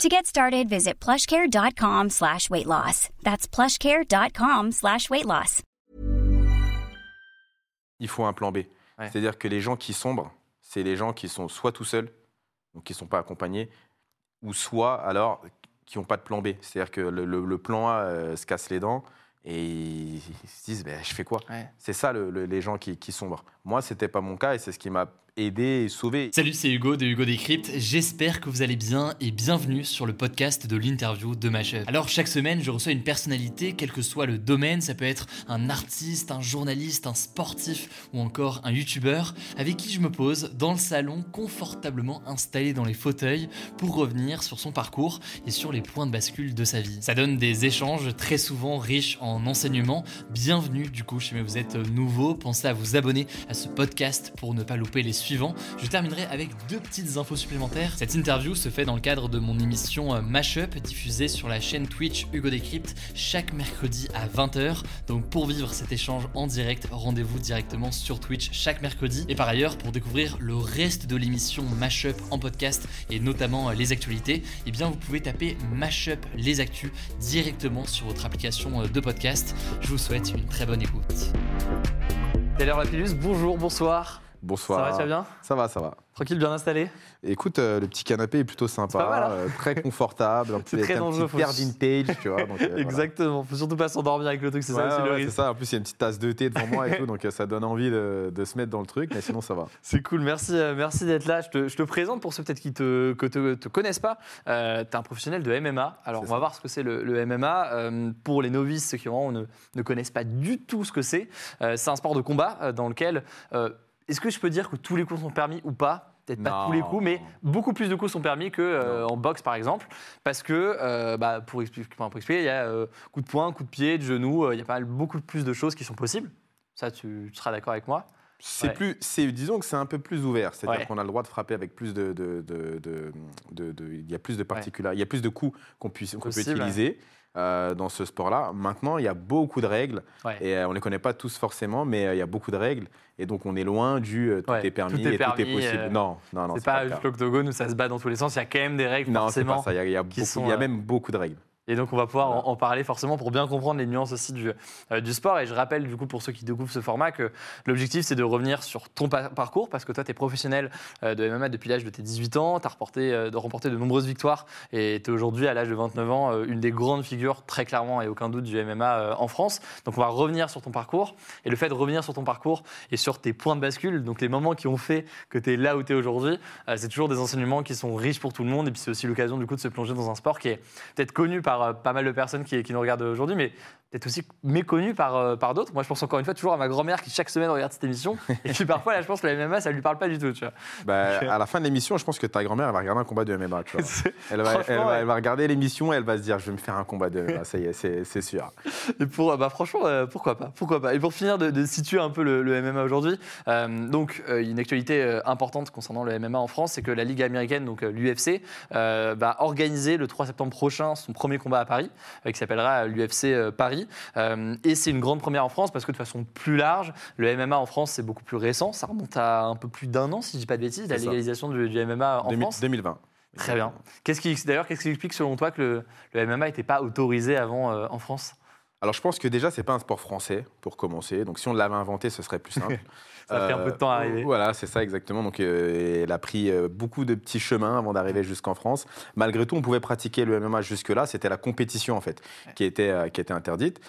To get started, visit plushcare.com slash weight loss. That's plushcare.com slash weight loss. Il faut un plan B. Ouais. C'est-à-dire que les gens qui sombrent, c'est les gens qui sont soit tout seuls, donc qui ne sont pas accompagnés, ou soit alors qui n'ont pas de plan B. C'est-à-dire que le, le- le plan A euh, se casse les dents et ils se disent ben, je fais quoi? Ouais. C'est ça le- le- les gens qui, qui sombrent. Moi, c'était pas mon cas et c'est ce qui m'a aidé et sauvé. Salut, c'est Hugo de Hugo Décrypte. J'espère que vous allez bien et bienvenue sur le podcast de l'interview de Mashup. Alors, chaque semaine, je reçois une personnalité, quel que soit le domaine. Ça peut être un artiste, un journaliste, un sportif ou encore un youtubeur avec qui je me pose dans le salon, confortablement installé dans les fauteuils pour revenir sur son parcours et sur les points de bascule de sa vie. Ça donne des échanges très souvent riches en enseignements. Bienvenue du coup, si vous êtes nouveau, pensez à vous abonner à ce podcast pour ne pas louper les suivants. Je terminerai avec deux petites infos supplémentaires. Cette interview se fait dans le cadre de mon émission euh, Mashup diffusée sur la chaîne Twitch Hugo Décrypte chaque mercredi à 20h. Donc pour vivre cet échange en direct, rendez-vous directement sur Twitch chaque mercredi. Et par ailleurs, pour découvrir le reste de l'émission Mashup en podcast et notamment euh, les actualités, eh bien vous pouvez taper Mashup les actus directement sur votre application euh, de podcast. Je vous souhaite une très bonne écoute. Lapillus, bonjour, bonsoir. Bonsoir. Ça va, tu vas bien Ça va, ça va. Tranquille, bien installé Écoute, euh, le petit canapé est plutôt sympa, pas mal, hein euh, très confortable, un C'est petit, très un petit vintage, tu vois. donc, euh, voilà. Exactement, faut surtout pas s'endormir avec le truc, c'est Ouais, ça aussi ouais, le risque. ça. En plus, il y a une petite tasse de thé devant moi et tout, donc euh, ça donne envie de, de se mettre dans le truc, mais sinon ça va. C'est cool, merci, merci d'être là. Je te, je te présente pour ceux peut-être qui te, que te, te connaissent pas. Tu es un professionnel de MMA. Alors, on va voir ce que c'est le, le MMA. Pour les novices, ceux qui vraiment ne, ne connaissent pas du tout ce que c'est, c'est un sport de combat dans lequel. Est-ce que je peux dire que tous les coups sont permis ou pas? Peut-être pas tous les coups, mais beaucoup plus de coups sont permis que euh, en boxe par exemple, parce que euh, bah, pour, expliquer, pour expliquer, il y a euh, coup de poing, coup de pied, de genou, euh, il y a pas mal, beaucoup plus de choses qui sont possibles. Ça, tu, tu seras d'accord avec moi? C'est Ouais. plus, c'est, disons que c'est un peu plus ouvert, c'est-à-dire Ouais. qu'on a le droit de frapper avec plus de, de, de, de- de- de- il y a plus de particularités, il y a plus de coups qu'on puisse, qu'on peut utiliser euh, dans ce sport-là. Maintenant, il y a beaucoup de règles Ouais. et euh, on les connaît pas tous forcément, mais euh, il y a beaucoup de règles et donc on est loin du tout Ouais, est permis tout est et tout permis, est possible. non, non, non, C'est pas, juste l'octogone où ça se bat dans tous les sens, il y a quand même des règles Non, c'est forcément. pas ça. Il y a, il y a qui beaucoup- sont, il y a même beaucoup de règles. Et donc on va pouvoir Voilà. en, en parler forcément pour bien comprendre les nuances aussi du, euh, du sport. Et je rappelle du coup pour ceux qui découvrent ce format que l'objectif c'est de revenir sur ton pa- parcours parce que toi tu es professionnel euh, de MMA depuis l'âge de tes 18 ans, tu as de remporté de nombreuses victoires et tu es aujourd'hui à l'âge de 29 ans euh, une des grandes figures très clairement et aucun doute du MMA euh, en France. Donc on va revenir sur ton parcours et le fait de revenir sur ton parcours et sur tes points de bascule, donc les moments qui ont fait que tu es là où tu es aujourd'hui, euh, c'est toujours des enseignements qui sont riches pour tout le monde et puis c'est aussi l'occasion du coup de se plonger dans un sport qui est peut-être connu par euh, pas mal de personnes qui, qui nous regardent aujourd'hui, mais peut-être aussi méconnu par, euh, par d'autres. Moi, je pense encore une fois toujours à ma grand-mère qui chaque semaine regarde cette émission. Et puis parfois, là, je pense que la MMA, ça lui parle pas du tout. Tu vois. Bah, à la fin de l'émission, je pense que ta grand-mère elle va regarder un combat de MMA. Tu vois. Elle, va, elle, va, ouais. elle va regarder l'émission et elle va se dire je vais me faire un combat de MMA. Ça y est, c'est, c'est sûr. Et pour, euh, bah, franchement, euh, pourquoi pas, pourquoi pas. Et pour finir de, de situer un peu le, le MMA aujourd'hui, euh, donc euh, une actualité euh, importante concernant le MMA en France, c'est que la Ligue américaine, donc l'UFC, va organiser le 3 septembre prochain son premier combat à Paris, euh, qui s'appellera l'UFC euh, Paris. Euh, et c'est une grande première en France parce que de façon plus large, le MMA en France c'est beaucoup plus récent, ça remonte à un peu plus d'un an, si je dis pas de bêtises, la légalisation du, du MMA en 2000 France. 2020. Très bien. Qu'est-ce qui, d'ailleurs, qu'est-ce qui explique selon toi que le, le MMA n'était pas autorisé avant euh, en France? Alors je pense que déjà, c'est pas un sport français pour commencer. Donc si on l'avait inventé, ce serait plus simple. Ça a pris un peu de temps à arriver. Voilà, c'est ça exactement. Donc euh, elle a pris euh, beaucoup de petits chemins avant d'arriver jusqu'en France. Malgré tout, on pouvait pratiquer le MMA jusque-là. C'était la compétition en fait qui était, euh, qui était interdite.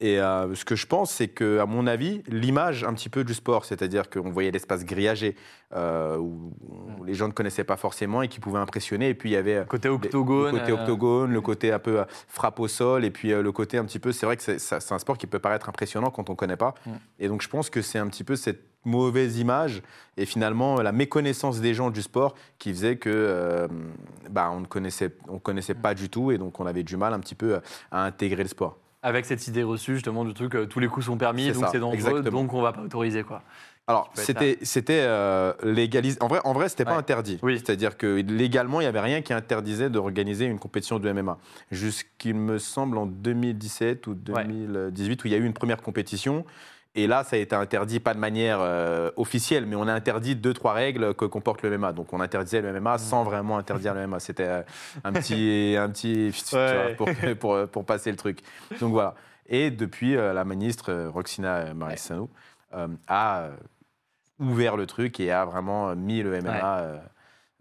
Et euh, ce que je pense, c'est que, à mon avis, l'image un petit peu du sport, c'est-à-dire qu'on voyait l'espace grillagé euh, où où les gens ne connaissaient pas forcément et qui pouvaient impressionner. Et puis il y avait euh, Côté les- octogone. le côté euh, octogone, le côté un peu euh, frappe au sol, et puis euh, le côté un petit peu. C'est vrai que c'est un sport qui peut paraître impressionnant quand on ne connaît pas. Mm. Et donc je pense que c'est un petit peu cette mauvaise image et finalement la méconnaissance des gens du sport qui faisait que euh, bah, on ne connaissait, on connaissait pas du tout et donc on avait du mal un petit peu à intégrer le sport. Avec cette idée reçue justement du truc, euh, tous les coups sont permis, donc c'est dangereux, exactement. donc on va pas autoriser quoi. Alors, c'était c'était euh, En vrai, en vrai, c'était pas interdit. Oui. C'est-à-dire que légalement, il y avait rien qui interdisait d'organiser une compétition de MMA. Jusqu'il me semble en 2017 ou 2018 où il y a eu une première compétition. Et là, ça a été interdit, pas de manière euh, officielle, mais on a interdit deux, trois règles que comporte le MMA. Donc, on interdisait le MMA sans vraiment interdire le MMA. C'était euh, un petit, un petit, Ouais. pour, pour, pour passer le truc. Donc voilà. Et depuis, euh, la ministre Roxina Marissano a ouvert le truc et a vraiment mis le MMA. Ouais.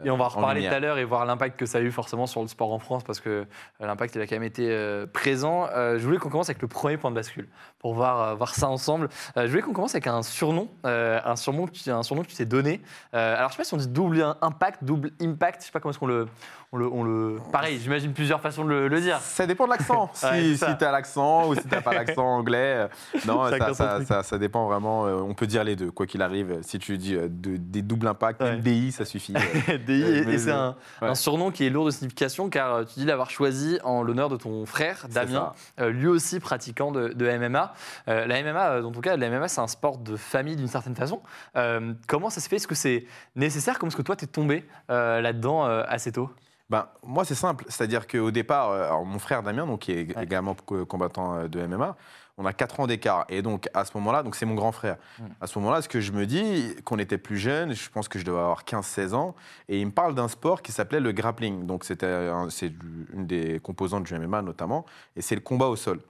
Euh, Et on va en en reparler lumière. tout à l'heure et voir l'impact que ça a eu forcément sur le sport en France parce que euh, l'impact il a quand même été euh, présent. Euh, je voulais qu'on commence avec le premier point de bascule pour voir, euh, voir ça ensemble. Euh, je voulais qu'on commence avec un surnom, euh, un, surnom que tu, un surnom que tu t'es donné. Euh, alors je sais pas si on dit double impact, double impact, je sais pas comment est-ce qu'on le, on le, on le... Pareil, j'imagine plusieurs façons de le, le dire. Ça dépend de l'accent. si Ouais, si tu as l'accent ou si tu n'as pas l'accent anglais. euh, Non, ça, ça, ça- ça dépend vraiment. euh, On peut dire les deux, quoi qu'il arrive. Si tu dis euh, de- des doubles impacts, Ouais. même DI, ça suffit. DI, et, c'est un, ouais. un surnom qui est lourd de signification car euh, tu dis l'avoir choisi en l'honneur de ton frère Damien, euh, lui aussi pratiquant de, de MMA. Euh, la MMA, dans ton cas, la MMA c'est un sport de famille d'une certaine façon. Euh, comment ça se fait? Est-ce que c'est nécessaire? Comment est-ce que toi t'es tombé euh, là-dedans assez tôt? Ben, moi, c'est simple. C'est-à-dire qu'au départ, euh, alors, mon frère Damien, donc, qui est Ouais. également co- combattant euh, de MMA, on a 4 ans d'écart. Et donc, à ce moment-là, donc c'est mon grand frère. Mm. À ce moment-là, ce que je me dis, qu'on était plus jeune, je pense que je devais avoir 15-16 ans, et il me parle d'un sport qui s'appelait le grappling. Donc, c'était un- c'est une des composantes du MMA notamment, et c'est le combat au sol.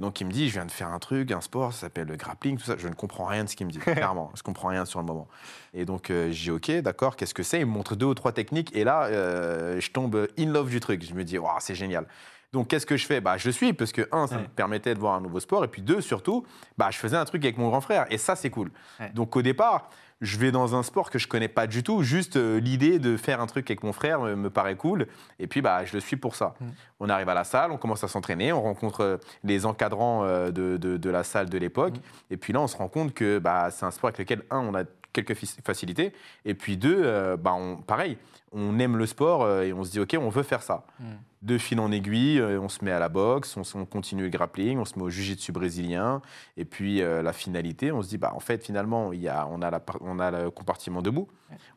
Et donc, il me dit, je viens de faire un truc, un sport, ça s'appelle le grappling, tout ça. Je ne comprends rien de ce qu'il me dit, clairement. Je comprends rien sur le moment. Et donc, euh, j'ai OK, d'accord, qu'est-ce que c'est? Il me montre deux ou trois techniques, et là, euh, je tombe in love du truc. Je me dis, Waouh, c'est génial. Donc, qu'est-ce que je fais? Bah, Je suis, parce que, un, ça Ouais. me permettait de voir un nouveau sport, et puis deux, surtout, bah, je faisais un truc avec mon grand frère, et ça, c'est cool. Ouais. Donc, au départ, je vais dans un sport que je connais pas du tout, juste euh, l'idée de faire un truc avec mon frère me, me paraît cool, et puis bah, je le suis pour ça. Mm. On arrive à la salle, on commence à s'entraîner, on rencontre euh, les encadrants euh, de, de- de la salle de l'époque, Mm. et puis là, on se rend compte que bah, c'est un sport avec lequel, un, on a quelques facilités, et puis deux, euh, bah, on, pareil, on aime le sport et on se dit, OK, on veut faire ça. Mm. De fil en aiguille, euh, on se met à la boxe, on, continue le grappling, on se met au jiu-jitsu brésilien, et puis euh, la finalité, on se dit, bah, en fait, finalement, il y a, on, a la, on a le compartiment debout,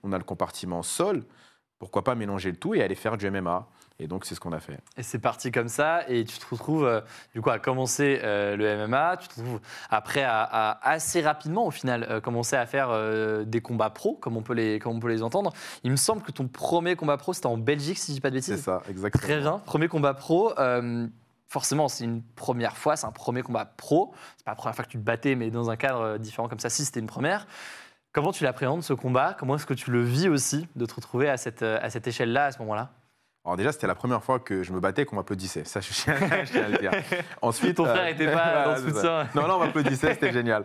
on a le compartiment sol, pourquoi pas mélanger le tout et aller faire du MMA Et donc, c'est ce qu'on a fait. Et c'est parti comme ça, et tu te retrouves euh, du coup à commencer euh, le MMA, tu te retrouves après à, à assez rapidement au final euh, commencer à faire euh, des combats pro, comme on, peut les, comme on peut les entendre. Il me semble que ton premier combat pro c'était en Belgique, si je dis pas de C'est bêtises. ça, exactement. Très bien, premier combat pro. forcément, c'est une première fois, c'est un premier combat pro. C'est pas la première fois que tu te battais, mais dans un cadre différent comme ça, si c'était une première. Comment tu l'appréhendes ce combat? Comment est-ce que tu le vis aussi de te retrouver à cette, à cette échelle-là, à ce moment-là? Alors déjà, c'était la première fois que je me battais qu'on m'applaudissait. Ça, je tiens, à le dire. Ensuite, Ton frère euh, était pas dans ce ça. Non, non, on m'applaudissait, c'était génial.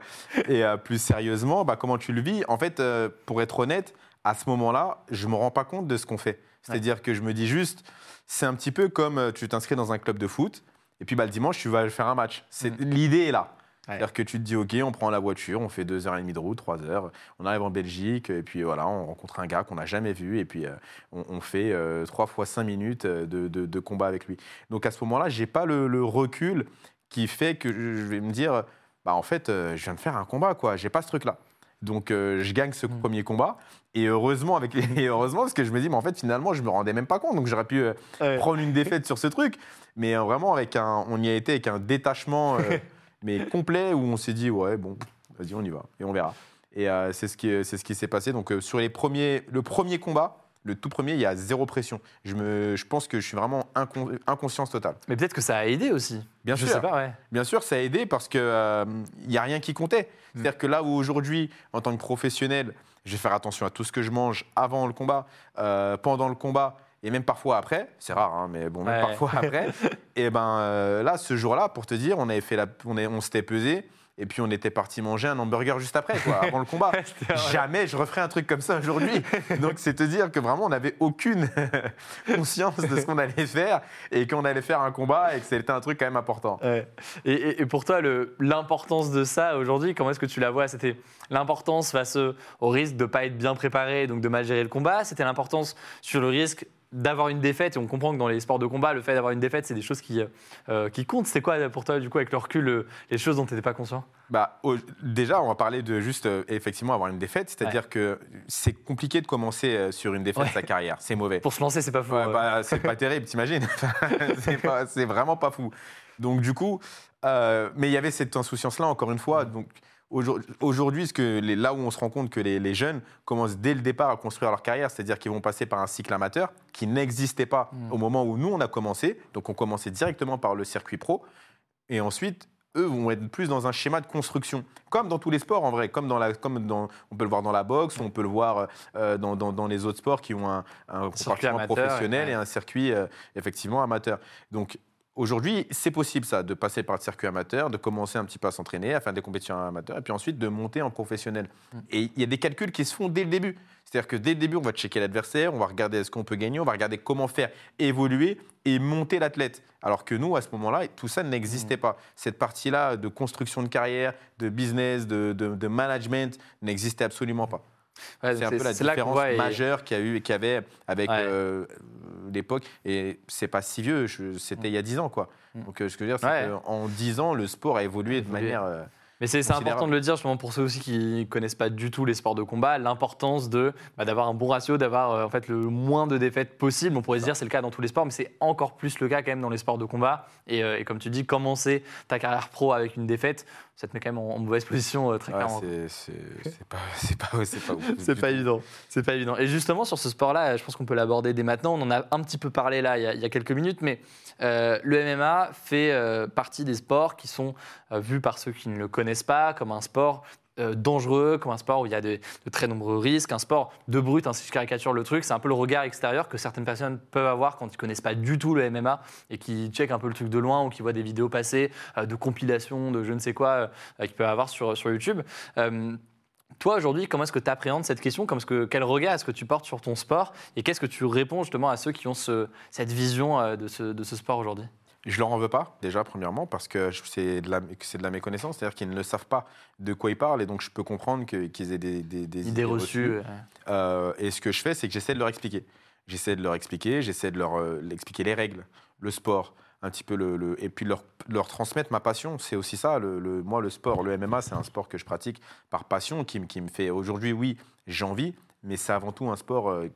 Et euh, plus sérieusement, bah, comment tu le vis? En fait, euh, pour être honnête, à ce moment-là, je me rends pas compte de ce qu'on fait. C'est-à-dire que je me dis juste, c'est un petit peu comme tu t'inscris dans un club de foot, et puis bah, le dimanche, tu vas faire un match. C'est L'idée est là. C'est-à-dire que tu te dis, OK, on prend la voiture, on fait deux heures et demie de route, trois heures, on arrive en Belgique, et puis voilà, on rencontre un gars qu'on n'a jamais vu, et puis euh, on, on fait euh, trois fois cinq minutes euh, de, de- de combat avec lui. Donc à ce moment-là, j'ai pas le, le recul qui fait que je je vais me dire, bah en fait, euh, je viens de faire un combat, quoi. J'ai pas ce truc-là. Donc euh, je gagne ce Mm. premier combat, et heureusement avec les, et heureusement parce que je me dis, mais en fait, finalement, je me rendais même pas compte. Donc j'aurais pu euh, prendre une défaite sur ce truc, mais euh, vraiment avec un, on y a été avec un détachement mais complet où on s'est dit ouais bon, vas-y on y va et on verra. Et euh, c'est ce qui c'est ce qui s'est passé. Donc euh, sur les premiers, le premier combat, le tout premier, il y a zéro pression. Je me, je pense que je suis vraiment incon- inconscience totale. Mais peut-être que ça a aidé aussi. Bien je sûr. sais pas, ouais. Bien sûr, ça a aidé parce que euh, il y a rien qui comptait. Mm. C'est-à-dire que là où aujourd'hui, en tant que professionnel, je vais faire attention à tout ce que je mange avant le combat, euh, pendant le combat et même parfois après. C'est rare, hein, mais bon, même Ouais. parfois après. et ben euh, là, ce jour-là, pour te dire, on avait fait la, on, est- on s'était pesé. Et puis on était parti manger un hamburger juste après, quoi, avant le combat. Jamais je referai un truc comme ça aujourd'hui. Donc c'est te dire que vraiment on n'avait aucune conscience de ce qu'on allait faire et qu'on allait faire un combat et que c'était un truc quand même important. Ouais. Et, et- et pour toi, l'importance de ça aujourd'hui, comment est-ce que tu la vois? C'était l'importance face au risque de ne pas être bien préparé, donc de mal gérer le combat? C'était l'importance sur le risque d'avoir une défaite, et on comprend que dans les sports de combat, le fait d'avoir une défaite, c'est des choses qui, euh, qui comptent. C'est quoi pour toi, du coup, avec le recul, euh, les choses dont tu n'étais pas conscient? Bah, au- déjà, on va parler de juste euh, effectivement avoir une défaite, c'est-à-dire que c'est compliqué de commencer sur une défaite Ouais. sa carrière, c'est mauvais. Pour se lancer, c'est pas. Ouais, euh. bah, c'est pas terrible, t'imagines C'est vraiment pas fou. Donc du coup, mais il y avait cette insouciance-là encore une fois. Donc aujourd- aujourd'hui, ce que les- là où on se rend compte que les, les jeunes commencent dès le départ à construire leur carrière, c'est-à-dire qu'ils vont passer par un cycle amateur qui n'existait pas Mm. au moment où nous on a commencé. Donc on commençait directement par le circuit pro, et ensuite eux vont être plus dans un schéma de construction, comme dans tous les sports en vrai, comme dans la, comme dans, on peut le voir dans la boxe, on peut le voir euh, dans, dans- dans les autres sports qui ont un, un compartiment professionnel ouais. et un circuit euh, effectivement amateur. Donc aujourd'hui, c'est possible ça, de passer par le circuit amateur, de commencer un petit peu à s'entraîner, à faire des compétitions amateurs, et puis ensuite de monter en professionnel. Mm. Et il y a des calculs qui se font dès le début. C'est-à-dire que dès le début, on va checker l'adversaire, on va regarder est-ce qu'on peut gagner, on va regarder comment faire évoluer et monter l'athlète. Alors que nous, à ce moment-là, tout ça n'existait pas. Cette partie-là de construction de carrière, de business, de, de- de management n'existait absolument pas. Ouais, c'est un peu la différence et- majeure qu'il y a eu et qu'il y avait avec Ouais. euh, l'époque. Et c'est pas si vieux, c'était il y a 10 ans, quoi. Mm. Donc, euh, ce que je veux dire, c'est qu'en 10 ans, le sport a évolué de Évolué. manière. euh, Mais c'est important de le dire, justement, pour ceux aussi qui connaissent pas du tout les sports de combat, l'importance de bah, d'avoir un bon ratio, d'avoir en fait le moins de défaites possible. On pourrait se dire c'est le cas dans tous les sports, mais c'est encore plus le cas quand même dans les sports de combat. Et, euh, et comme tu dis, commencer ta carrière pro avec une défaite, ça te met quand même en, en mauvaise position euh, très ouais, clairement. c'est- pas, c'est pas, c'est pas ouf pas évident. C'est pas évident. Et justement, sur ce sport-là, je pense qu'on peut l'aborder dès maintenant. On en a un petit peu parlé là, il y a, il y a quelques minutes, mais euh, le MMA fait euh, partie des sports qui sont euh, vus par ceux qui ne le connaissent pas comme un sport euh, dangereux, comme un sport où il y a de, très nombreux risques, un sport de brut, hein, si je caricature le truc, c'est un peu le regard extérieur que certaines personnes peuvent avoir quand ils connaissent pas du tout le MMA et qui checkent un peu le truc de loin ou qui voient des vidéos passer euh, de compilations, de je ne sais quoi, euh, qu'ils peuvent avoir sur, sur YouTube. Toi, aujourd'hui, comment est-ce que tu appréhendes cette question? Comment que, Quel regard est-ce que tu portes sur ton sport? Et qu'est-ce que tu réponds justement à ceux qui ont ce- cette vision de ce, de ce sport aujourd'hui? Je leur en veux pas, déjà, premièrement, parce que c'est de la, c'est de la méconnaissance, c'est-à-dire qu'ils ne savent pas de quoi ils parlent, et donc je peux comprendre que- qu'ils aient des, des, des Idées reçues. euh, Euh, et ce que je fais, c'est que j'essaie de leur expliquer. J'essaie de leur expliquer, j'essaie de leur euh, expliquer les règles, le sport, un petit peu le, le- et puis leur, leur transmettre ma passion. C'est aussi ça. Le, le- moi, le sport, le MMA, c'est un sport que je pratique par passion, qui, me- qui me fait aujourd'hui, oui, j'ai envie, mais c'est avant tout un sport euh,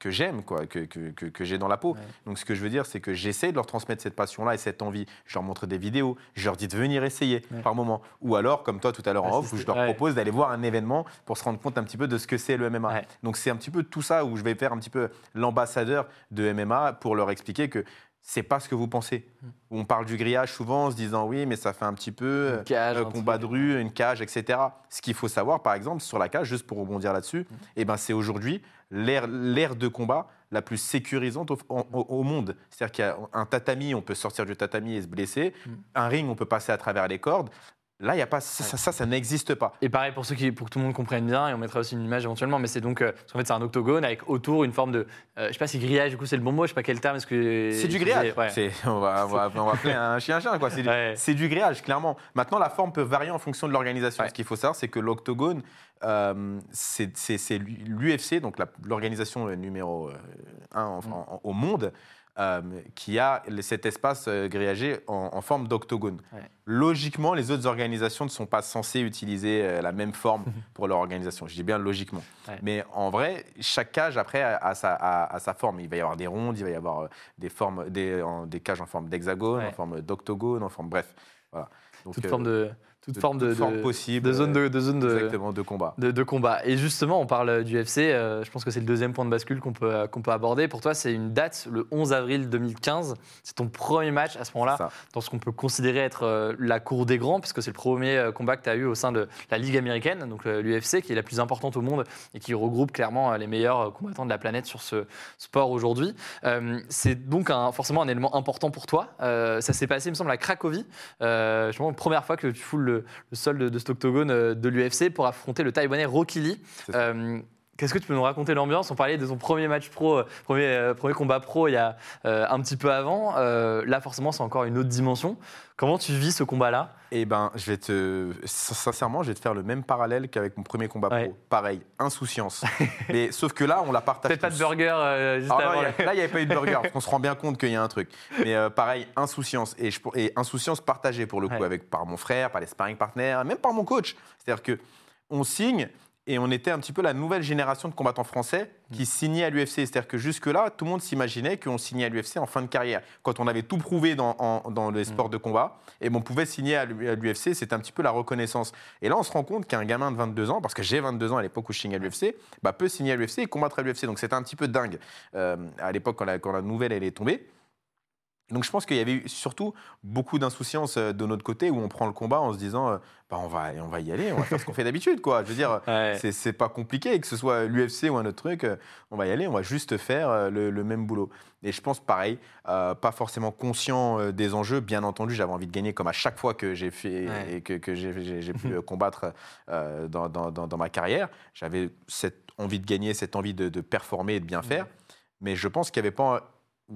que j'aime, quoi, que, que, j'ai dans la peau. Ouais. Donc, ce que je veux dire, c'est que j'essaie de leur transmettre cette passion-là et cette envie. Je leur montre des vidéos, je leur dis de venir essayer Ouais. par moment. Ou alors, comme toi tout à l'heure en off, où je leur propose d'aller voir un événement pour se rendre compte un petit peu de ce que c'est le MMA. Ouais. Donc c'est un petit peu tout ça où je vais faire un petit peu l'ambassadeur de MMA pour leur expliquer que c'est pas ce que vous pensez. Mm. On parle du grillage souvent en se disant oui, mais ça fait un petit peu Une cage, euh, un combat de rue, une cage, etc. Ce qu'il faut savoir, par exemple, sur la cage, juste pour rebondir là-dessus, Mm. eh ben, c'est aujourd'hui l'ère l'ère de combat la plus sécurisante au, au- au monde. C'est-à-dire qu'il y a un tatami, on peut sortir du tatami et se blesser. Mm. Un ring, on peut passer à travers les cordes. Là, y a pas ça, ça, n'existe pas. Et pareil pour ceux qui, pour que tout le monde comprenne bien, et on mettra aussi une image éventuellement, mais c'est donc, euh, parce qu'en fait c'est un octogone avec autour une forme de, euh, je sais pas si grillage du coup c'est le bon mot, je sais pas quel terme est-ce que. C'est du grillage. ouais. C'est- On, va, on, va, on va appeler un chien un chien. quoi. C'est du, Ouais. c'est du grillage, clairement. Maintenant, la forme peut varier en fonction de l'organisation. Ouais. Ce qu'il faut savoir, c'est que l'octogone, euh, c'est l'UFC, donc l'organisation euh, numéro 1 Mm. au monde, euh, qui a cet espace euh, grillagé en, en forme d'octogone. Ouais. Logiquement, les autres organisations ne sont pas censées utiliser euh, la même forme pour leur organisation. Je dis bien logiquement. Ouais. Mais en vrai, chaque cage, après, a, a sa, a- a sa forme. Il va y avoir des rondes, il va y avoir des, formes, des, en- des cages en forme d'hexagone, Ouais. en forme d'octogone, en forme. Bref. Voilà. Donc, toute euh, forme de, toute de forme de, toute forme de- possible, de zone de, de zone de, exactement, de combat. de, combat. Et justement, on parle du UFC, euh, je pense que c'est le deuxième point de bascule qu'on peut, qu'on peut aborder. Pour toi, c'est une date, le 11 avril 2015. C'est ton premier match à ce moment-là, dans ce qu'on peut considérer être euh, la cour des grands, puisque c'est le premier euh, combat que tu as eu au sein de la Ligue américaine, donc l'UFC, qui est la plus importante au monde et qui regroupe clairement les meilleurs combattants de la planète sur ce sport aujourd'hui. Euh, c'est donc un- forcément un élément important pour toi. Ça s'est passé, il me semble, à Cracovie. Justement, la première fois que tu foules le, le sol de, de cet octogone euh, de l'UFC pour affronter le Taïwanais Rocky Lee. Qu'est-ce que tu peux nous raconter l'ambiance? On parlait de ton premier match pro, euh, premier, euh, premier combat pro il y a euh, un petit peu avant. Euh, là, forcément, c'est encore une autre dimension. Comment tu vis ce combat-là? Eh ben, je vais te. Sincèrement, je vais te faire le même parallèle qu'avec mon premier combat Ouais. pro. Pareil, insouciance. Mais sauf que là, on la partage. Peut-être pas de burger juste non, avant. a- là, il n'y avait pas eu de burger. parce qu'on se rend bien compte qu'il y a un truc. Mais pareil, insouciance. Et, je- et insouciance partagée pour le coup, Ouais. avec, par mon frère, par les sparring partners, même par mon coach. C'est-à-dire que on signe et on était un petit peu la nouvelle génération de combattants français qui signaient à l'UFC. C'est-à-dire que jusque-là, tout le monde s'imaginait qu'on signait à l'UFC en fin de carrière. Quand on avait tout prouvé dans, en- dans les sports de combat, et on pouvait signer à l'UFC, c'était un petit peu la reconnaissance. Et là, on se rend compte qu'un gamin de 22 ans, parce que j'ai 22 ans à l'époque où je signais à l'UFC, bah, peut signer à l'UFC et combattre à l'UFC. Donc c'était un petit peu dingue euh, à l'époque quand la, quand la nouvelle elle est tombée. Donc je pense qu'il y avait surtout beaucoup d'insouciance euh, de notre côté où on prend le combat en se disant euh, bah, on, va, on va y aller, on va faire ce qu'on fait d'habitude. quoi. Je veux dire, Ouais. c'est- pas compliqué, que ce soit l'UFC ou un autre truc, euh, on va y aller, on va juste faire le, le même boulot. Et je pense pareil, euh, pas forcément conscient des enjeux, bien entendu, j'avais envie de gagner comme à chaque fois que j'ai fait Ouais. et que, que j'ai- pu combattre euh, dans, dans- dans- dans ma carrière. J'avais cette envie de gagner, cette envie de, de performer et de bien faire. Mais je pense qu'il n'y avait pas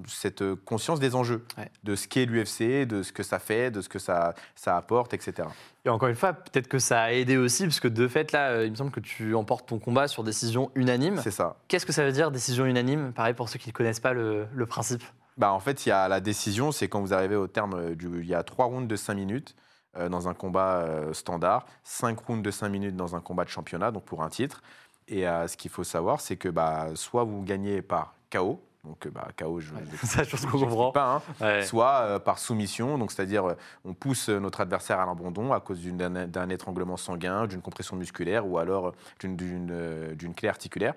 cette euh, conscience des enjeux, Ouais. de ce qu'est l'UFC, de ce que ça fait, de ce que ça, ça apporte, etc. Et encore une fois, peut-être que ça a aidé aussi, parce que de fait, là, euh, il me semble que tu emportes ton combat sur décision unanime. C'est ça. Qu'est-ce que ça veut dire, décision unanime? Pareil pour ceux qui ne connaissent pas le, le principe. Bah, en fait, il y a la décision, c'est quand vous arrivez au terme euh, du. Il y a trois rounds de 5 minutes euh, dans un combat euh, standard, 5 rounds de 5 minutes dans un combat de championnat, donc pour un titre. Et euh, ce qu'il faut savoir, c'est que bah, soit vous gagnez par KO, donc euh, bah, KO, je j'explique comprend. pas, hein, Ouais. soit euh, par soumission, donc c'est-à-dire euh, on pousse notre adversaire à l'abandon à cause d'un étranglement sanguin, d'une compression musculaire ou alors d'une- euh, clé articulaire.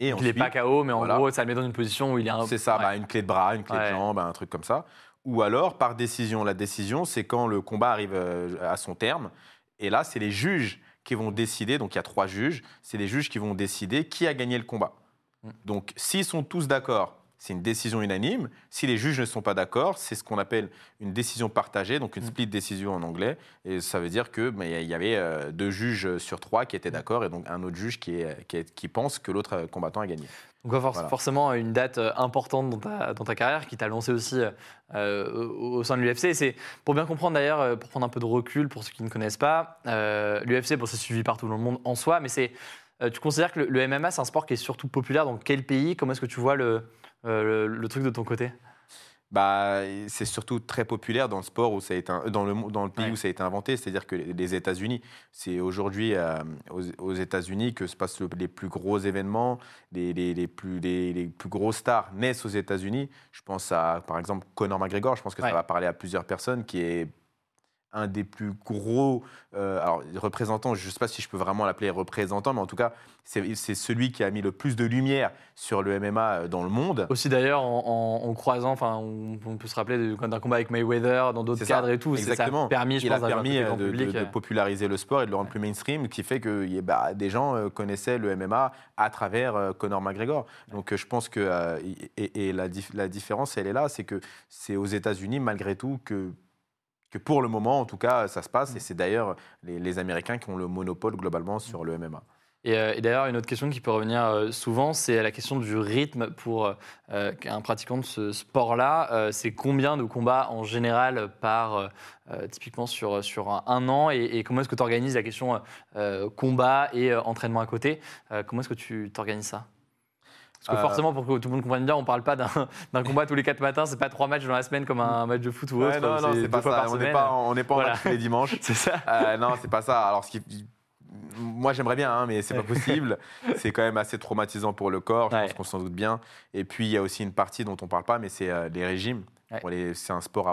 Et Il n'est pas KO, mais en voilà. gros, ça le met dans une position où il est un. c'est ça, Ouais. bah, une clé de bras, une clé Ouais. de jambe, un truc comme ça. Ou alors par décision. La décision, c'est quand le combat arrive à son terme. Et là, c'est les juges qui vont décider. Donc il y a trois juges. C'est les juges qui vont décider qui a gagné le combat. Mm. Donc s'ils sont tous d'accord, c'est une décision unanime. Si les juges ne sont pas d'accord, c'est ce qu'on appelle une décision partagée, donc une Mm. split décision en anglais. Et ça veut dire que bah, il y avait euh, deux juges sur trois qui étaient Mm. d'accord et donc un autre juge qui, est, qui, est- qui pense que l'autre euh, combattant a gagné. Donc, Voilà. forcément, une date euh, importante dans ta, dans ta carrière qui t'a lancé aussi euh, au, sein de l'UFC. C'est pour bien comprendre d'ailleurs, pour prendre un peu de recul pour ceux qui ne connaissent pas, euh, l'UFC, bon, c'est suivi partout dans le monde en soi, mais c'est, euh, tu considères que le, le MMA, c'est un sport qui est surtout populaire dans quel pays? Comment est-ce que tu vois le, euh, le, le truc de ton côté? Bah, c'est surtout très populaire dans le sport où ça a été un- dans le mo- dans le pays Ouais. où ça a été inventé, c'est-à-dire que les États-Unis, c'est aujourd'hui euh, aux, aux États-Unis que se passent le- les plus gros événements, les, les- les plus les, les plus gros stars naissent aux États-Unis. Je pense à par exemple Conor McGregor, je pense que Ouais. ça va parler à plusieurs personnes, qui est un des plus gros euh, alors, représentants, je ne sais pas si je peux vraiment l'appeler représentant, mais en tout cas, c'est celui qui a mis le plus de lumière sur le MMA euh, dans le monde. Aussi d'ailleurs en, en- en croisant, enfin, on, on peut se rappeler d'un combat avec Mayweather dans d'autres ça, cadres et tout. C'est- Ça exactement. a permis, je il pense, a permis euh, de, public. de- de populariser le sport et de le rendre plus mainstream, qui fait que bah, des gens connaissaient le MMA à travers euh, Conor McGregor. Donc je pense que euh, et, et la, dif- la différence, elle est là, c'est que c'est aux États-Unis malgré tout que que pour le moment, en tout cas, ça se passe. Et c'est d'ailleurs les, les Américains qui ont le monopole globalement sur le MMA. Et, euh, et d'ailleurs, une autre question qui peut revenir euh, souvent, c'est la question du rythme pour euh, un pratiquant de ce sport-là. C'est combien de combats en général par, typiquement sur, sur un, un an et, et comment est-ce que tu organises la question combat et entraînement à côté? Comment est-ce que tu t'organises ça? Parce que Euh, forcément, pour que tout le monde comprenne bien, on parle pas d'un combat tous les quatre matins, c'est pas trois matchs dans la semaine comme un match de foot ou autre. Ouais, non, non, c'est pas ça. On n'est pas, on n'est pas en match tous les dimanches. C'est ça. Euh, non, c'est pas ça. Alors, ce qui... Moi, j'aimerais bien, hein, mais c'est pas possible. c'est quand même assez traumatisant pour le corps. Je Ouais. pense qu'on s'en doute bien. Et puis, il y a aussi une partie dont on parle pas, mais c'est euh, les régimes. Ouais. C'est un sport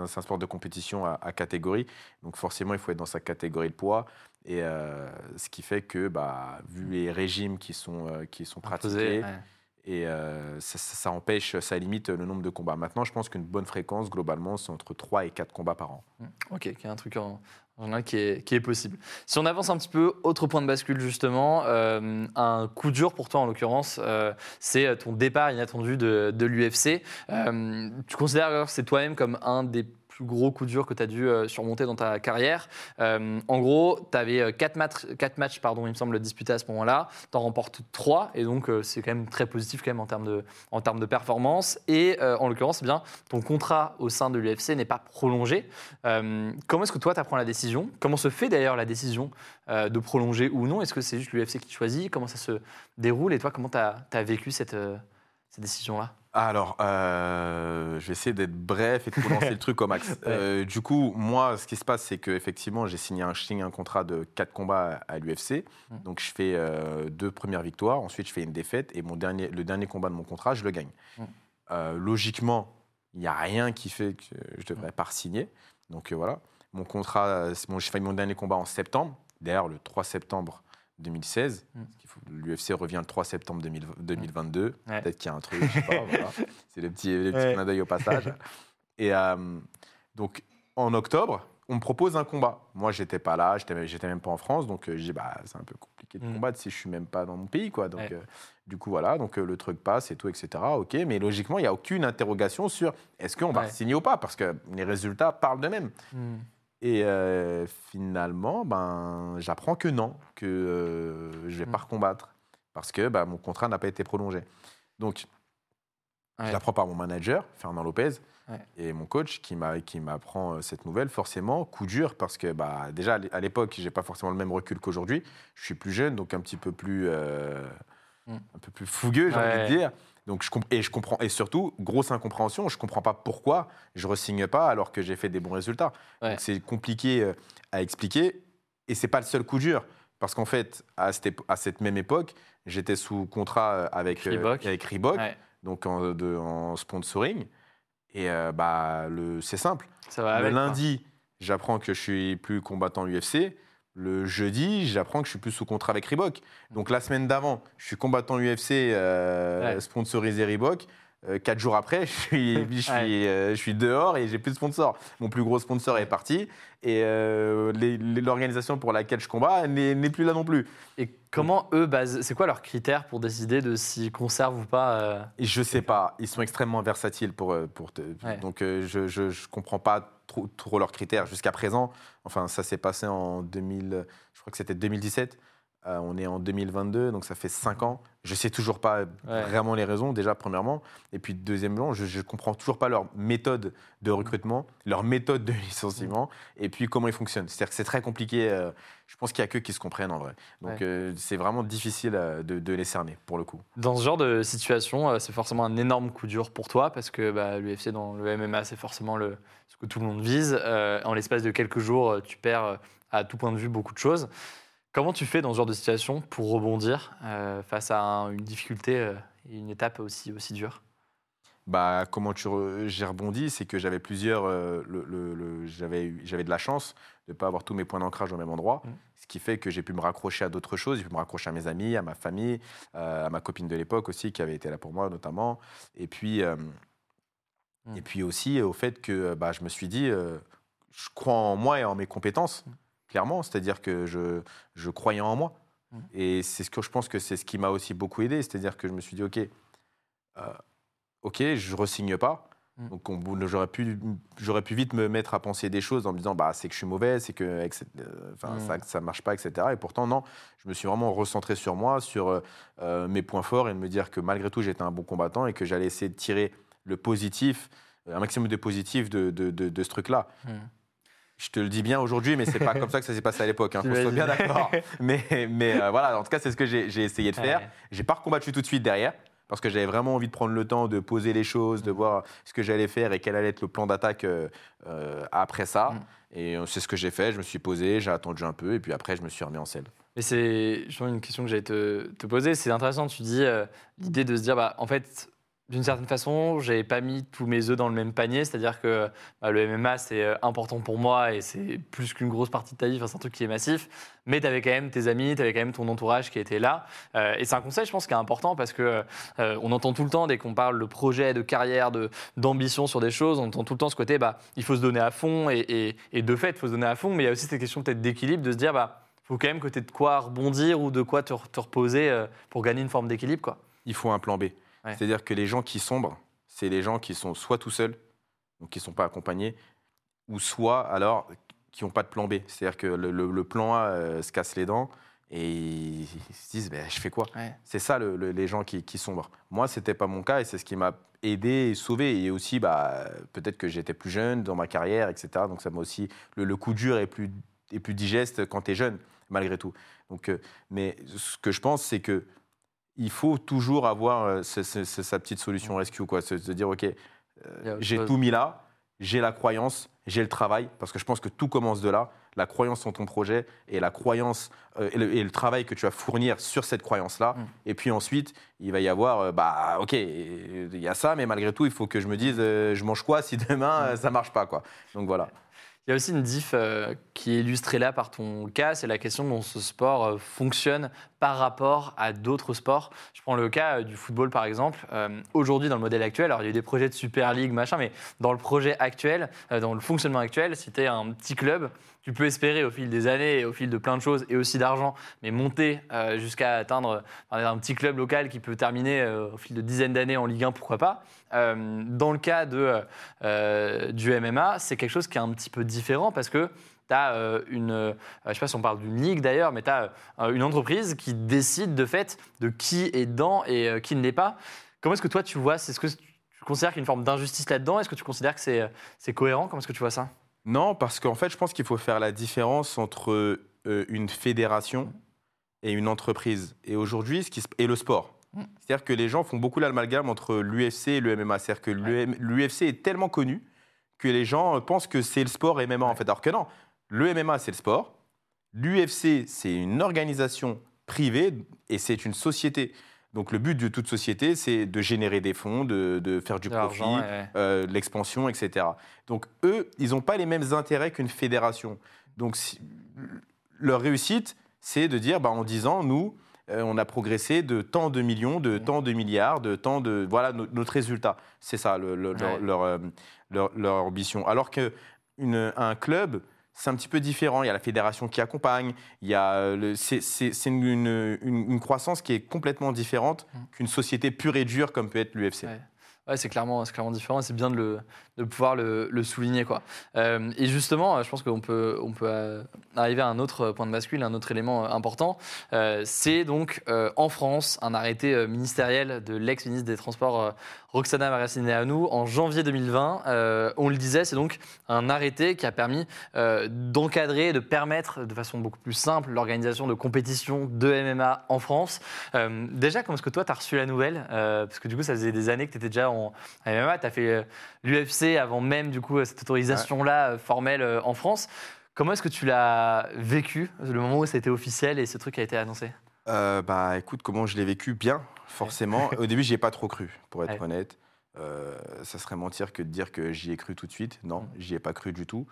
un de compétition à, à catégorie. Donc, forcément, il faut être dans sa catégorie de poids. Et euh, ce qui fait que, bah, vu les régimes qui sont, euh, qui sont pratiqués, Imposé, ouais. et euh, ça, ça- ça empêche, ça limite le nombre de combats. Maintenant, je pense qu'une bonne fréquence, globalement, c'est entre 3 et 4 combats par an. Ok, qui est un truc en, général qui est, qui est possible. Si on avance un petit peu, autre point de bascule justement, euh, un coup dur pour toi en l'occurrence, euh, c'est ton départ inattendu de, l'UFC. Euh, tu considères que c'est toi-même comme un des gros coup dur que tu as dû euh, surmonter dans ta carrière. Euh, en gros, tu avais 4, matchs, quatre matchs, pardon, il me semble, disputés à ce moment-là. Tu en remportes 3, et donc euh, c'est quand même très positif quand même en termes de, en termes de performance. Et euh, en l'occurrence, eh bien, ton contrat au sein de l'UFC n'est pas prolongé. Euh, comment est-ce que toi, tu prends la décision? Comment se fait d'ailleurs la décision euh, de prolonger ou non? Est-ce que c'est juste l'UFC qui choisit? Comment ça se déroule? Et toi, comment tu as, vécu cette, cette décision-là Alors, euh, je vais essayer d'être bref et de lancer le truc au max. Euh, du coup, moi, ce qui se passe, c'est qu'effectivement, j'ai signé un, signe un contrat de 4 combats à, l'UFC. Mm. Donc, je fais euh, deux premières victoires. Ensuite, je fais une défaite. Et mon dernier, le dernier combat de mon contrat, je le gagne. Mm. Euh, logiquement, il n'y a rien qui fait que je ne devrais pas signer. Donc, voilà. Mon contrat, mon, je fais mon dernier combat en septembre. D'ailleurs, le 3 septembre 2016. Mm. L'UFC revient le 3 septembre 2000 2022. Ouais. Peut-être qu'il y a un truc, je sais pas. voilà. C'est le petit, le petit Ouais. clin d'œil au passage. Et euh, donc, en octobre, on me propose un combat. Moi, j'étais pas là, j'étais même pas en France, donc euh, j'ai bah, c'est un peu compliqué de Mm. combattre si je suis même pas dans mon pays, quoi. Donc, Ouais. euh, du coup, voilà, donc euh, le truc passe et tout, etc. Ok, mais logiquement, il n'y a aucune interrogation sur est-ce qu'on va signer ou pas, parce que les résultats parlent d'eux-mêmes. Et euh, finalement, ben, j'apprends que non, que euh, je vais Mm. pas recombattre, parce que bah, mon contrat n'a pas été prolongé. Donc, Ouais. je l'apprends par mon manager, Fernand Lopez, Ouais. et mon coach qui m'a- qui m'apprend euh, cette nouvelle, forcément, coup dur, parce que bah, déjà, à l'é- à l'époque, j'ai pas forcément le même recul qu'aujourd'hui. Je suis plus jeune, donc un petit peu plus, euh. Un peu plus fougueux, j'ai envie de dire. Donc, je, et je comprends, et surtout, grosse incompréhension, je comprends pas pourquoi je resigne pas alors que j'ai fait des bons résultats. Ouais. C'est compliqué euh, à expliquer, et c'est pas le seul coup dur. Parce qu'en fait, à cette, épo- à cette même époque, j'étais sous contrat euh, avec euh, Reebok. avec Reebok Ouais. donc en, de- en sponsoring. Et euh, bah, le, c'est simple. Ça va le avec, lundi, j'apprends que je suis plus combattant UFC. Le jeudi, j'apprends que je suis plus sous contrat avec Reebok. Donc la semaine d'avant, je suis combattant UFC euh, Ouais. sponsorisé Reebok. Euh, quatre jours après, je suis, je, suis, Ouais. euh, je suis dehors et j'ai plus de sponsor. Mon plus gros sponsor est parti et l'organisation pour laquelle je combats n'est plus là non plus. Et comment eux basent C'est quoi leurs critères pour décider de s'ils conservent ou pas euh, je sais pas, ils sont extrêmement versatiles pour, pour te- Ouais. donc je, je, je comprends pas trop, trop leurs critères jusqu'à présent. Enfin, ça s'est passé en 2000, je crois que c'était 2017. Euh, on est en 2022, donc ça fait 5 ans. Je sais toujours pas Ouais. vraiment les raisons, déjà, premièrement. Et puis, deuxièmement, je, je comprends toujours pas leur méthode de recrutement, leur méthode de licenciement, et puis comment ils fonctionnent. C'est-à-dire que c'est très compliqué. euh, je pense qu'il y a que qui se comprennent en vrai. Donc, Ouais. euh, c'est vraiment difficile euh, de, de les cerner, pour le coup. Dans ce genre de situation, euh, c'est forcément un énorme coup dur pour toi parce que bah, l'UFC dans le MMA, c'est forcément le, ce que tout le monde vise. Euh, en l'espace de quelques jours, euh, tu perds euh, à tout point de vue beaucoup de choses. Comment tu fais dans ce genre de situation pour rebondir euh, face à un- une difficulté euh, et une étape aussi, aussi dure? Bah, comment j'ai rebondi, c'est que j'avais plusieurs, euh, le- le- le- j'avais de la chance de ne pas avoir tous mes points d'ancrage au même endroit, Mm. ce qui fait que j'ai pu me raccrocher à d'autres choses, j'ai pu me raccrocher à mes amis, à ma famille, euh, à ma copine de l'époque aussi qui avait été là pour moi notamment, et puis euh, Mm. et puis aussi au fait que bah, je me suis dit, euh, je crois en moi et en mes compétences, Mm. Clairement, c'est-à-dire que je, je croyais en moi, Mm. et c'est ce que je pense que c'est ce qui m'a aussi beaucoup aidé, c'est-à-dire que je me suis dit, ok. euh, ok, je resigne pas. Mm. Donc on- j'aurais pu, j'aurais pu vite me mettre à penser des choses en me disant bah c'est que je suis mauvais, c'est que etc., euh, enfin, Mm. ça ça marche pas, etc. Et pourtant non, je me suis vraiment recentré sur moi, sur euh, mes points forts et de me dire que malgré tout j'étais un bon combattant et que j'allais essayer de tirer le positif, un maximum de positif de, de, de- de ce truc-là. Je te le dis bien aujourd'hui, mais c'est pas comme ça que ça s'est passé à l'époque. Hein, qu'on soit bien d'accord. Mais, mais euh, voilà, en tout cas, c'est ce que j'ai j'ai essayé de faire. Ouais. J'ai pas recombattu tout de suite derrière parce que j'avais vraiment envie de prendre le temps de poser les choses, de voir ce que j'allais faire et quel allait être le plan d'attaque euh, euh, après ça. Mm. Et c'est ce que j'ai fait. Je me suis posé, j'ai attendu un peu et puis après, je me suis remis en selle. Mais c'est justement une question que j'allais te, te poser. C'est intéressant, tu dis l'idée de se dire, bah, en fait, d'une certaine façon, j'avais pas mis tous mes œufs dans le même panier. C'est-à-dire que bah, le MMA, c'est euh, important pour moi et c'est plus qu'une grosse partie de ta vie. C'est un truc qui est massif. Mais tu avais quand même tes amis, tu avais quand même ton entourage qui était là. Euh, et c'est un conseil, je pense, qui est important parce que euh, entend tout le temps, dès qu'on parle de projet, de carrière, de, d'ambition sur des choses, on entend tout le temps ce côté, bah, il faut se donner à fond. Et, de fait, il faut se donner à fond. Mais il y a aussi cette question peut-être d'équilibre, de se dire, bah, faut quand même que tu aies de quoi rebondir ou de quoi te, reposer pour gagner une forme d'équilibre. Il faut un plan B. Ouais. C'est-à-dire que les gens qui sombrent, c'est les gens qui sont soit tout seuls, donc qui ne sont pas accompagnés, ou soit alors qui n'ont pas de plan B. C'est-à-dire que le, le- le plan A euh, se casse les dents et ils se disent ben, je fais quoi? Ouais. C'est ça le- le- les gens qui, qui sombrent. Moi, c'était pas mon cas et c'est ce qui m'a aidé et sauvé. Et aussi, bah, peut-être que j'étais plus jeune dans ma carrière, etc. Donc ça m'a aussi le, le coup dur est plus est plus digeste quand tu es jeune, malgré tout. Donc, euh, mais ce que je pense, c'est que il faut toujours avoir euh, sa petite solution rescue, quoi. Se, se dire, ok, euh, j'ai tout mis là, j'ai la croyance, j'ai le travail, parce que je pense que tout commence de là. La croyance en ton projet et la croyance euh, et, le, et le travail que tu vas fournir sur cette croyance-là. Mm. Et puis ensuite, il va y avoir, euh, bah, ok, il y a ça, mais malgré tout, il faut que je me dise, je mange quoi si demain euh, ça marche pas, quoi. Donc voilà. Il y a aussi une diff qui est illustrée là par ton cas, c'est la question dont ce sport fonctionne par rapport à d'autres sports. Je prends le cas euh, du football par exemple. Euh, Aujourd'hui, dans le modèle actuel, alors il y a eu des projets de Super League, machin, mais dans le projet actuel, euh, dans le fonctionnement actuel, si tu es un petit club, tu peux espérer au fil des années au fil de plein de choses et aussi d'argent, mais monter jusqu'à atteindre un petit club local qui peut terminer au fil de dizaines d'années en Ligue 1, pourquoi pas. Dans le cas de, du MMA, c'est quelque chose qui est un petit peu différent parce que tu as une, euh, je sais pas si on parle d'une ligue d'ailleurs, mais tu as une entreprise qui décide de fait de qui est dedans et euh, qui ne l'est pas. Comment est-ce que toi tu vois Est-ce que tu considères qu'il y a une forme d'injustice là-dedans? Est-ce que tu considères que c'est euh, c'est cohérent? Comment est-ce que tu vois ça? Non, parce qu'en fait, je pense qu'il faut faire la différence entre euh, une fédération et une entreprise. Et aujourd'hui, ce qui se- et le sport. Mm. C'est-à-dire que les gens font beaucoup l'amalgame entre l'UFC et le MMA. C'est-à-dire que l'UFC est tellement connu que les gens pensent que c'est le sport MMA en fait. Alors que non, le MMA c'est le sport. L'UFC c'est une organisation privée et c'est une société. Donc le but de toute société, c'est de générer des fonds, de, de faire du De profit, ouais. euh, l'expansion, etc. Donc eux, ils n'ont pas les mêmes intérêts qu'une fédération. Donc si- leur réussite, c'est de dire, bah, en 10 ans, nous, euh, on a progressé de tant de millions, de tant de milliards, de tant de... Voilà no- notre résultat. C'est ça le- le- leur, Ouais. leur, euh, leur- leur ambition. Alors qu'un club, c'est un petit peu différent. Il y a la fédération qui accompagne. Il y a euh, le- c'est c'est- c'est une, une- croissance qui est complètement différente Mm. qu'une société pure et dure comme peut être l'UFC. Ouais. Ouais, c'est clairement, clairement différent et c'est bien de, le, de pouvoir le, le souligner. Quoi. Euh, et justement, euh, je pense qu'on peut, on peut euh, arriver à un autre point de bascule, un autre élément important. C'est donc en France un arrêté ministériel de l'ex-ministre des Transports Roxana Maracineanu en janvier 2020. Euh, on le disait, c'est donc un arrêté qui a permis d'encadrer, de permettre de façon beaucoup plus simple l'organisation de compétitions de MMA en France. Déjà, comment est-ce que toi, tu as reçu la nouvelle? Parce que du coup, ça faisait des années que tu étais déjà en MMA, tu as fait euh, l'UFC avant même du coup, cette autorisation-là euh, formelle euh, en France. Comment est-ce que tu l'as vécu, le moment où ça a été officiel et ce truc a été annoncé? Euh, bah écoute, comment je l'ai vécu? Bien, forcément. Au début, j'y ai pas trop cru, pour être Ouais. honnête. Euh, ça serait mentir que de dire que j'y ai cru tout de suite. Non, Mm. j'y ai pas cru du tout.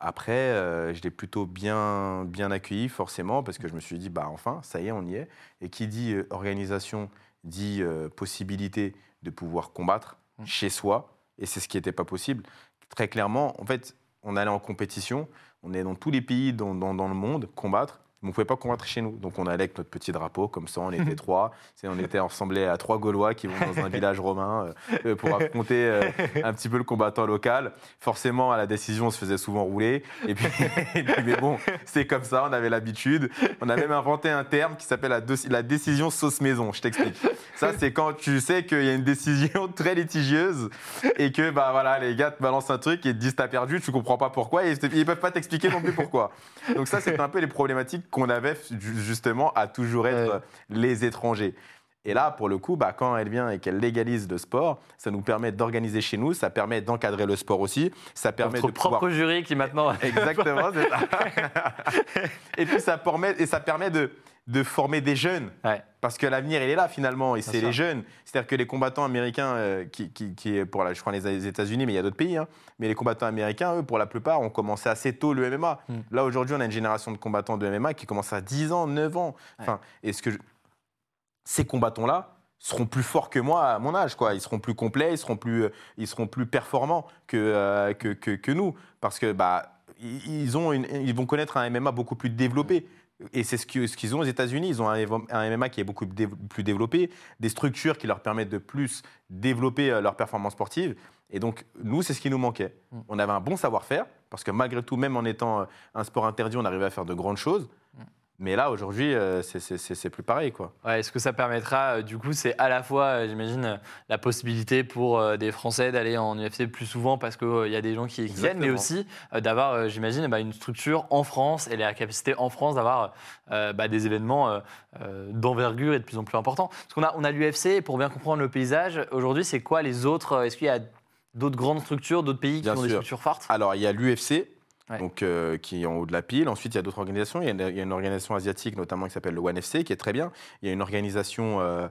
Après, euh, je l'ai plutôt bien, bien accueilli, forcément, parce que je me suis dit, bah enfin, ça y est, on y est. Et qui dit organisation dit euh, possibilité de pouvoir combattre Mm. chez soi. Et c'est ce qui n'était pas possible. Très clairement, en fait, on allait en compétition, on est dans tous les pays dans, dans- dans le monde combattre. Mais on ne pouvait pas combattre chez nous. Donc on allait avec notre petit drapeau, comme ça on était trois. On était ressemblés à trois Gaulois qui vont dans un village romain euh, pour affronter euh, un petit peu le combattant local. Forcément, à la décision, on se faisait souvent rouler. Et puis, et puis, mais bon, c'est comme ça, on avait l'habitude. On a même inventé un terme qui s'appelle la décision sauce maison. Je t'explique. Ça, c'est quand tu sais qu'il y a une décision très litigieuse et que bah voilà, les gars te balancent un truc et te disent t'as perdu, tu comprends pas pourquoi et ils peuvent pas t'expliquer non plus pourquoi. Donc ça, c'est un peu les problématiques qu'on avait ju- justement à toujours être Ouais. euh, les étrangers. Et là, pour le coup, bah, quand elle vient et qu'elle légalise le sport, ça nous permet d'organiser chez nous, ça permet d'encadrer le sport aussi, ça permet Notre de pouvoir propre jury qui maintenant. Exactement, c'est ça. et puis ça permet, et ça permet de, de former des jeunes. Ouais. Parce que l'avenir, il est là finalement, et c'est les jeunes. C'est-à-dire que les combattants américains, euh, qui, qui, qui, pour la, je crois les États-Unis, mais il y a d'autres pays, hein, mais les combattants américains, eux, pour la plupart, ont commencé assez tôt le MMA. Mm. Là, aujourd'hui, on a une génération de combattants de MMA qui commence à 10 ans, 9 ans. Enfin, et ce que je- ces combattants-là seront plus forts que moi à mon âge, quoi. Ils seront plus complets, ils seront plus, euh, ils seront plus performants que, euh, que, que, que nous, parce que bah, ils, ont une- ils vont connaître un MMA beaucoup plus développé. Et c'est ce qu'ils ont aux États-Unis. Ils ont un, MMA qui est beaucoup plus développé, des structures qui leur permettent de plus développer euh, leur performance sportive. Et donc, nous, c'est ce qui nous manquait. Mm. On avait un bon savoir-faire, parce que malgré tout, même en étant euh, un sport interdit, on arrivait à faire de grandes choses. Mais là, aujourd'hui, euh, c'est- plus pareil, quoi. Ouais, ce que ça permettra, euh, du coup, c'est à la fois, euh, j'imagine, la possibilité pour des Français d'aller en UFC plus souvent parce qu'il y a des gens qui viennent, mais aussi d'avoir, j'imagine, bah, une structure en France et la capacité en France d'avoir bah, des événements d'envergure et de plus en plus importants. Parce qu'on a, on a l'UFC, et pour bien comprendre le paysage, aujourd'hui, c'est quoi les autres Est-ce qu'il y a d'autres grandes structures, d'autres pays Bien qui ont des structures fortes? Alors, il y a l'UFC, Ouais. donc euh, qui est en haut de la pile. Ensuite, il y a d'autres organisations. Il y a, une, il y a une organisation asiatique, notamment, qui s'appelle le One FC, qui est très bien. Il y a une organisation. euh,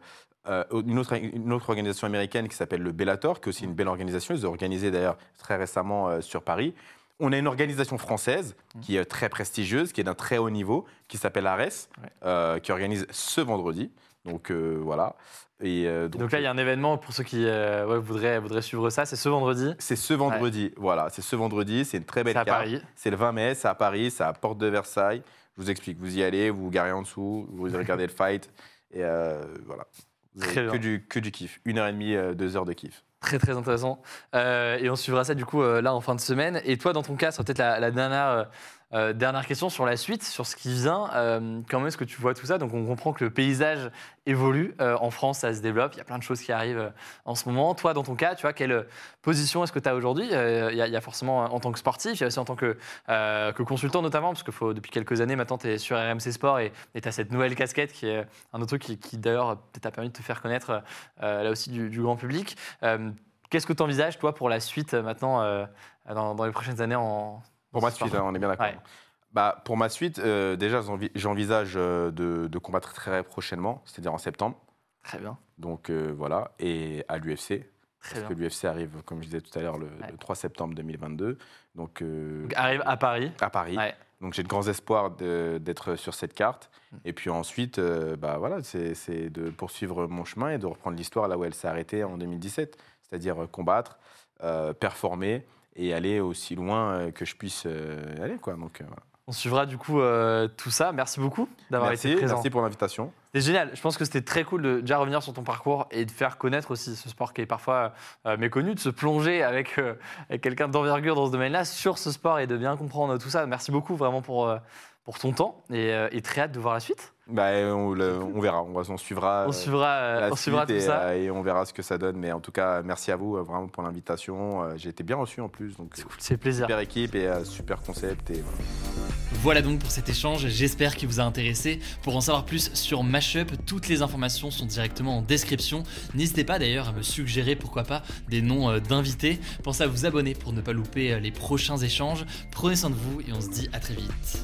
euh, une, autre, une autre organisation américaine qui s'appelle le Bellator, qui est aussi une belle organisation. Ils ont organisé d'ailleurs très récemment euh, sur Paris. On a une organisation française qui est très prestigieuse, qui est d'un très haut niveau, qui s'appelle Ares, Ouais. euh, qui organise ce vendredi. Donc voilà. Et, euh, Donc là, il y a un événement pour ceux qui euh, ouais, voudraient, voudraient suivre ça, c'est ce vendredi. c'est ce vendredi. Voilà, c'est ce vendredi. C'est une très belle C'est à carte. Paris. C'est le 20 mai, c'est à Paris, c'est à Porte de Versailles. Je vous explique, vous y allez, vous vous garez en dessous, vous regardez le fight, et euh, voilà. Vous avez Très que du, que du kiff. Une heure et demie, euh, deux heures de kiff. Très très intéressant. Et on suivra ça du coup là en fin de semaine. Et toi, dans ton cas, c'est peut-être la, la dernière, euh, dernière question sur la suite, sur ce qui vient. Euh, comment est-ce que tu vois tout ça? Donc on comprend que le paysage évolue. Euh, en France, ça se développe. Il y a plein de choses qui arrivent en ce moment. Toi, dans ton cas, tu vois, quelle position est-ce que tu as aujourd'hui Il y, a- forcément en tant que sportif, il y a aussi en tant que, consultant notamment, parce que faut, depuis quelques années maintenant, tu es sur RMC Sport et tu as cette nouvelle casquette qui est un autre truc qui, qui, d'ailleurs t'a permis de te faire connaître là aussi du, grand public. Qu'est-ce que tu envisages, toi, pour la suite maintenant, dans, dans les prochaines années en... Pour ma suite, hein, on est bien d'accord. Ouais. Bah, pour ma suite, euh, déjà, j'envi- j'envisage euh, de, de combattre très prochainement, c'est-à-dire en septembre. Très bien, Donc euh, voilà, et à l'UFC. très Parce que bien. l'UFC arrive, comme je disais tout à l'heure, le, Ouais. le 3 septembre 2022. Donc, Donc, arrive à Paris. à Paris. Ouais. Donc j'ai de grands espoirs d'être sur cette carte. Mm. Et puis ensuite, bah voilà, c'est de poursuivre mon chemin et de reprendre l'histoire là où elle s'est arrêtée en 2017, c'est-à-dire combattre, performer et aller aussi loin euh, que je puisse euh, aller. Quoi. Donc, euh, voilà. On suivra du coup euh, tout ça. Merci beaucoup d'avoir été présent. merci pour l'invitation. C'est génial. Je pense que c'était très cool de déjà revenir sur ton parcours et de faire connaître aussi ce sport qui est parfois euh, méconnu, de se plonger avec, euh, avec quelqu'un d'envergure dans ce domaine-là sur ce sport et de bien comprendre tout ça. Merci beaucoup vraiment pour, pour ton temps et, euh, et très hâte de voir la suite. Bah, on, le- on verra, on, suivra. On euh, suivra, euh, la on suivra suite tout et, ça. et on verra ce que ça donne. Mais en tout cas, merci à vous vraiment pour l'invitation. J'ai été bien reçu en plus. Donc, C'est plaisir. super équipe et super concept. Et, voilà. Voilà donc pour cet échange, j'espère qu'il vous a intéressé. Pour en savoir plus sur Mashup, toutes les informations sont directement en description. N'hésitez pas d'ailleurs à me suggérer pourquoi pas des noms d'invités. Pensez à vous abonner pour ne pas louper les prochains échanges. Prenez soin de vous et on se dit à très vite.